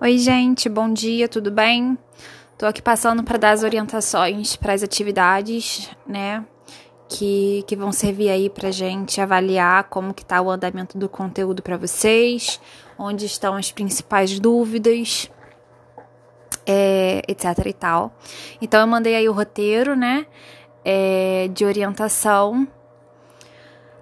Oi, gente, bom dia, tudo bem? Tô aqui passando para dar as orientações para as atividades, né? Que, que vão servir aí pra gente avaliar como que tá o andamento do conteúdo para vocês, onde estão as principais dúvidas, é, etc e tal. Então eu mandei aí o roteiro, né? É, de orientação.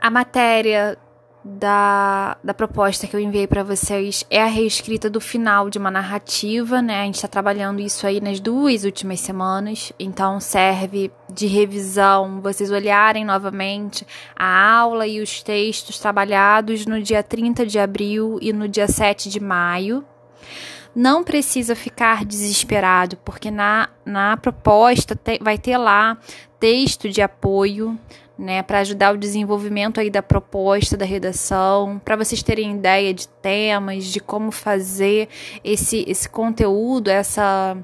A matéria da, da proposta que eu enviei para vocês é a reescrita do final de uma narrativa, né? A gente está trabalhando isso aí nas duas últimas semanas, então serve de revisão, vocês olharem novamente a aula e os textos trabalhados no dia 30 de abril e no dia 7 de maio. Não precisa ficar desesperado, porque na, na proposta te, vai ter lá texto de apoio, né, para ajudar o desenvolvimento aí da proposta da redação, para vocês terem ideia de temas, de como fazer esse esse conteúdo, essa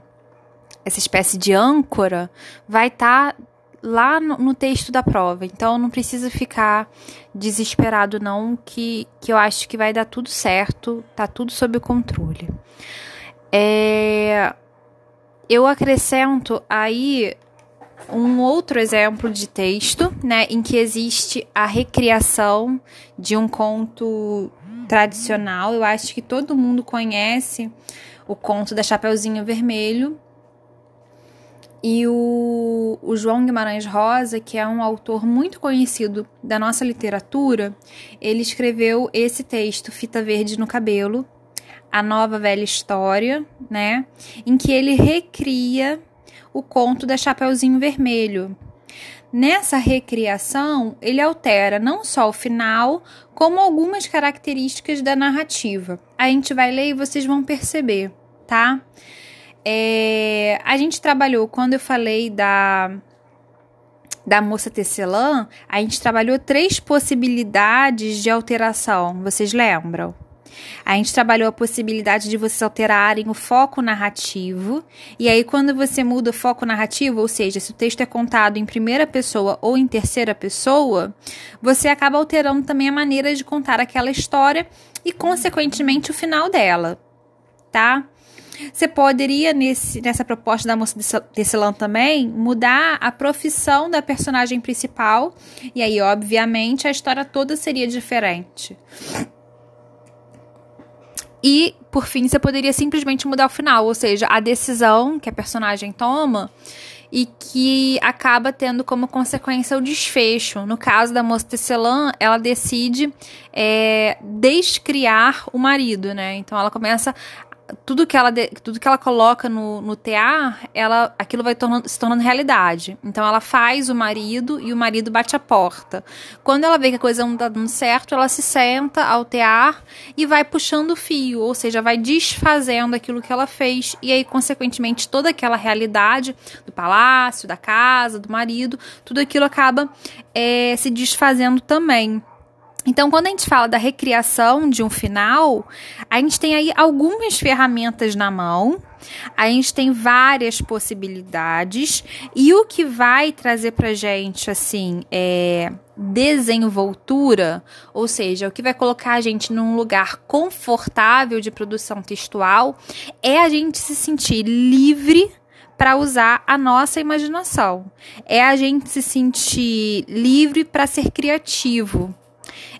essa espécie de âncora, vai estar tá lá no, no, texto da prova. Então não precisa ficar desesperado não, que que eu acho que vai dar tudo certo, tá tudo sob controle. É, eu acrescento aí um outro exemplo de texto, né, em que existe a recriação de um conto tradicional. Eu acho que todo mundo conhece o conto da Chapeuzinho Vermelho. E o, o João Guimarães Rosa, que é um autor muito conhecido da nossa literatura, ele escreveu esse texto, Fita Verde no Cabelo, a nova velha história, né? Em que ele recria o conto da Chapeuzinho Vermelho. Nessa recriação, ele altera não só o final, como algumas características da narrativa. A gente vai ler e vocês vão perceber, tá? É, a gente trabalhou, quando eu falei da, da moça tecelã, a gente trabalhou três possibilidades de alteração, vocês lembram? A gente trabalhou a possibilidade de vocês alterarem o foco narrativo. E aí, quando você muda o foco narrativo, ou seja, se o texto é contado em primeira pessoa ou em terceira pessoa, você acaba alterando também a maneira de contar aquela história e, consequentemente, o final dela, tá? Você poderia, nesse, nessa proposta da moça Tecelã também, mudar a profissão da personagem principal, e aí, obviamente, a história toda seria diferente. E, por fim, você poderia simplesmente mudar o final, ou seja, a decisão que a personagem toma e que acaba tendo como consequência o desfecho. No caso da moça Tecelã, ela decide é, descriar o marido, né? Então ela começa tudo que ela, tudo que ela coloca no, no TA, ela, aquilo vai tornando, se tornando realidade. Então ela faz o marido e o marido bate a porta. Quando ela vê que a coisa não está dando certo, ela se senta ao tear e vai puxando o fio, ou seja, vai desfazendo aquilo que ela fez. E aí, consequentemente, toda aquela realidade do palácio, da casa, do marido, tudo aquilo acaba é, se desfazendo também. Então, quando a gente fala da recriação de um final, a gente tem aí algumas ferramentas na mão, a gente tem várias possibilidades, e o que vai trazer pra gente, assim, é desenvoltura, ou seja, o que vai colocar a gente num lugar confortável de produção textual, é a gente se sentir livre para usar a nossa imaginação. É a gente se sentir livre para ser criativo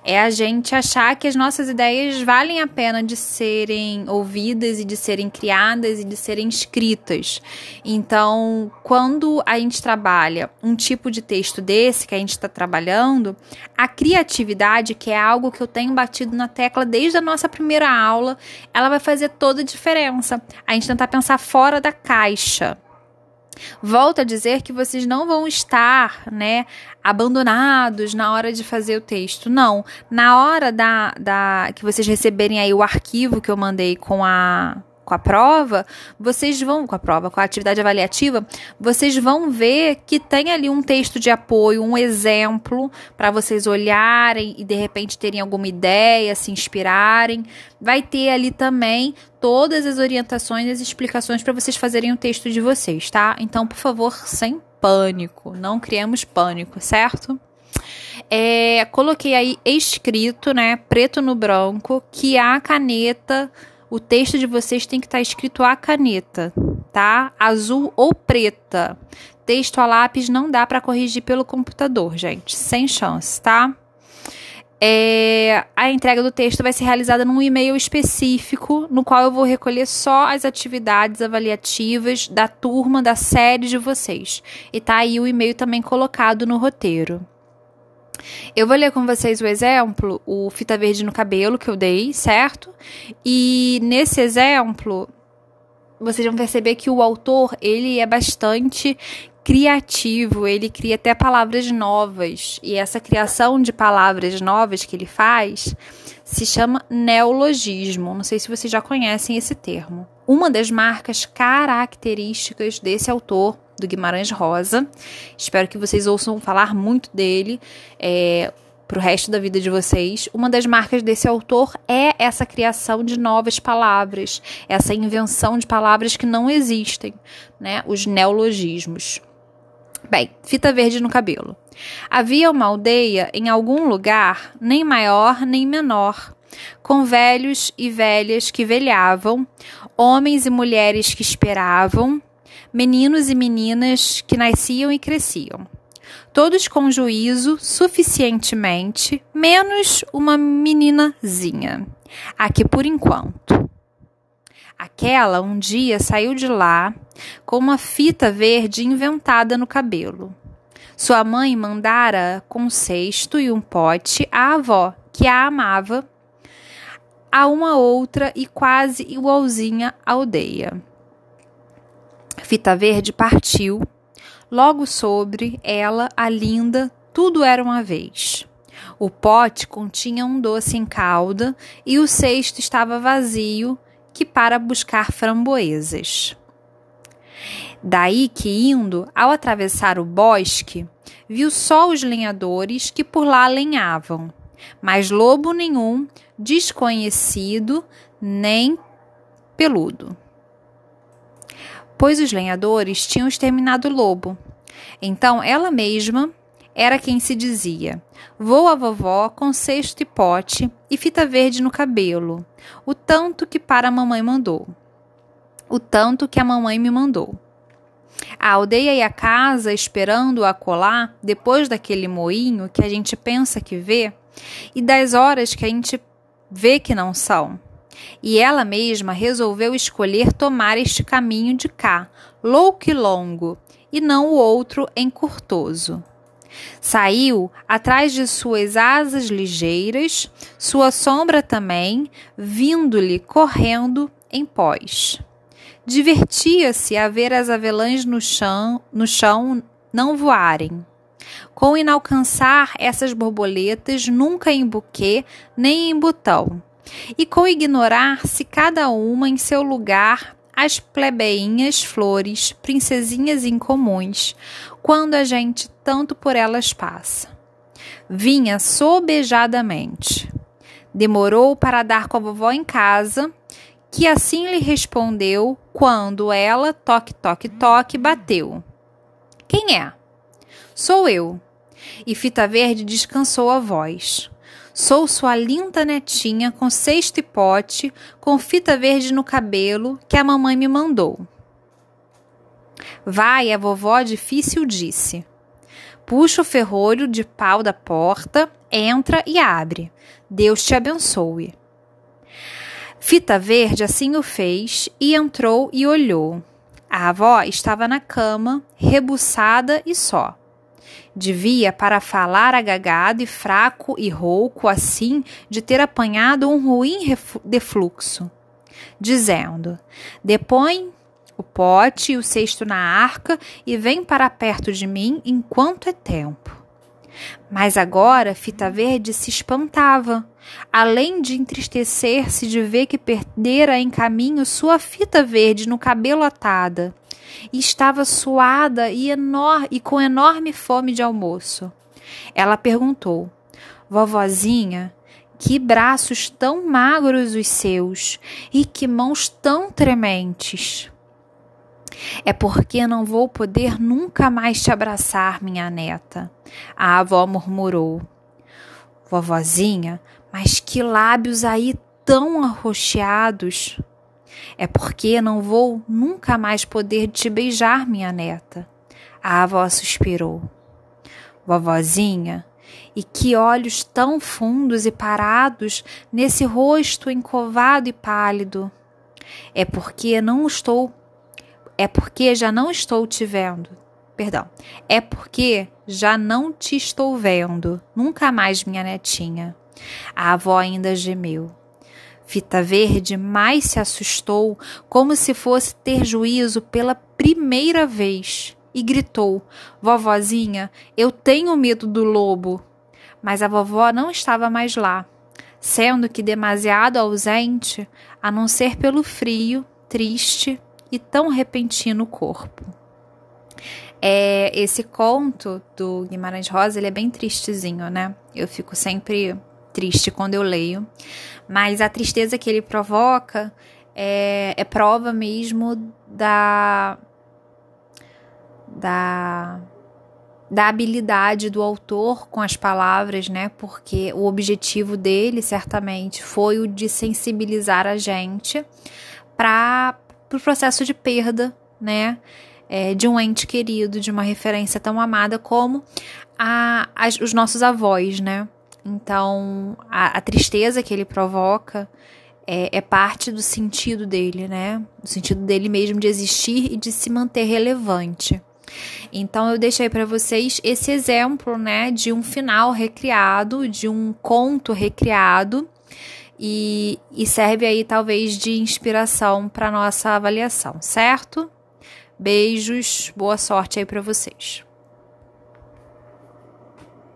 é a gente achar que as nossas ideias valem a pena de serem ouvidas e de serem criadas e de serem escritas. Então, quando a gente trabalha um tipo de texto desse que a gente está trabalhando, a criatividade, que é algo que eu tenho batido na tecla desde a nossa primeira aula, ela vai fazer toda a diferença. A gente tentar pensar fora da caixa. Volto a dizer que vocês não vão estar, né, abandonados na hora de fazer o texto. Não. Na hora da, da que vocês receberem aí o arquivo que eu mandei com a com a prova, vocês vão, com a prova, com a atividade avaliativa, vocês vão ver que tem ali um texto de apoio, um exemplo para vocês olharem e de repente terem alguma ideia, se inspirarem. Vai ter ali também todas as orientações e as explicações para vocês fazerem o texto de vocês, tá? Então, por favor, sem pânico, não criemos pânico, certo? É, coloquei aí escrito, né, preto no branco, que a caneta o texto de vocês tem que estar tá escrito a caneta, tá? Azul ou preta. Texto a lápis não dá para corrigir pelo computador, gente, sem chance, tá? É, a entrega do texto vai ser realizada num e-mail específico, no qual eu vou recolher só as atividades avaliativas da turma, da série de vocês. E tá aí o e-mail também colocado no roteiro. Eu vou ler com vocês o exemplo, o fita verde no cabelo que eu dei, certo? E nesse exemplo, vocês vão perceber que o autor, ele é bastante criativo, ele cria até palavras novas. E essa criação de palavras novas que ele faz se chama neologismo. Não sei se vocês já conhecem esse termo. Uma das marcas características desse autor do Guimarães Rosa. Espero que vocês ouçam falar muito dele. É, para o resto da vida de vocês. Uma das marcas desse autor é essa criação de novas palavras, essa invenção de palavras que não existem, né? Os neologismos. Bem, fita verde no cabelo. Havia uma aldeia em algum lugar, nem maior nem menor, com velhos e velhas que velhavam, homens e mulheres que esperavam, meninos e meninas que nasciam e cresciam. Todos com juízo suficientemente, menos uma meninazinha, a que por enquanto. Aquela um dia saiu de lá com uma fita verde inventada no cabelo. Sua mãe mandara com um cesto e um pote à avó, que a amava, a uma outra e quase igualzinha aldeia. Fita Verde partiu. Logo sobre ela, a linda, tudo era uma vez. O pote continha um doce em calda e o cesto estava vazio, que para buscar framboesas. Daí que, indo, ao atravessar o bosque, viu só os lenhadores que por lá lenhavam, mas lobo nenhum, desconhecido nem peludo pois os lenhadores tinham exterminado o lobo. Então ela mesma era quem se dizia: Vou a vovó com cesto e pote e fita verde no cabelo, o tanto que para a mamãe mandou. O tanto que a mamãe me mandou. A aldeia e a casa esperando a colar depois daquele moinho que a gente pensa que vê e das horas que a gente vê que não são e ela mesma resolveu escolher tomar este caminho de cá, louco e longo, e não o outro encurtoso. Saiu atrás de suas asas ligeiras, sua sombra também, vindo-lhe correndo em pós. Divertia-se a ver as avelãs no chão, no chão não voarem. Com inalcançar essas borboletas nunca em buquê nem em botão e com ignorar-se cada uma em seu lugar as plebeinhas flores, princesinhas incomuns, quando a gente tanto por elas passa. Vinha sobejadamente. Demorou para dar com a vovó em casa, que assim lhe respondeu quando ela, toque, toque, toque, bateu. Quem é? Sou eu. E Fita Verde descansou a voz. Sou sua linda netinha com cesto e pote, com fita verde no cabelo que a mamãe me mandou. Vai, a vovó difícil disse. Puxa o ferrolho de pau da porta, entra e abre. Deus te abençoe. Fita Verde assim o fez e entrou e olhou. A avó estava na cama, rebuçada e só. Devia para falar agagado e fraco e rouco assim de ter apanhado um ruim defluxo, dizendo: Depõe o pote e o cesto na arca e vem para perto de mim enquanto é tempo. Mas agora Fita Verde se espantava, além de entristecer-se de ver que perdera em caminho sua fita verde no cabelo atada e estava suada e, enor e com enorme fome de almoço. Ela perguntou: Vovozinha, que braços tão magros os seus e que mãos tão trementes. É porque não vou poder nunca mais te abraçar, minha neta. A avó murmurou. Vovozinha, mas que lábios aí tão arroxeados? É porque não vou nunca mais poder te beijar, minha neta. A avó suspirou. Vovozinha, e que olhos tão fundos e parados nesse rosto encovado e pálido. É porque não estou é porque já não estou te vendo. Perdão. É porque já não te estou vendo. Nunca mais, minha netinha. A avó ainda gemeu. Fita Verde mais se assustou, como se fosse ter juízo pela primeira vez, e gritou: Vovozinha, eu tenho medo do lobo. Mas a vovó não estava mais lá, sendo que demasiado ausente, a não ser pelo frio, triste e tão repentino corpo. É, esse conto do Guimarães Rosa ele é bem tristezinho, né? Eu fico sempre triste quando eu leio, mas a tristeza que ele provoca é, é prova mesmo da da da habilidade do autor com as palavras, né? Porque o objetivo dele, certamente, foi o de sensibilizar a gente para o pro processo de perda, né? É, de um ente querido, de uma referência tão amada como a, as, os nossos avós, né? Então, a, a tristeza que ele provoca é, é, parte do sentido dele, né? Do sentido dele mesmo de existir e de se manter relevante. Então, eu deixei para vocês esse exemplo, né? De um final recriado, de um conto recriado. E, e serve aí talvez de inspiração para nossa avaliação, certo? Beijos, boa sorte aí para vocês.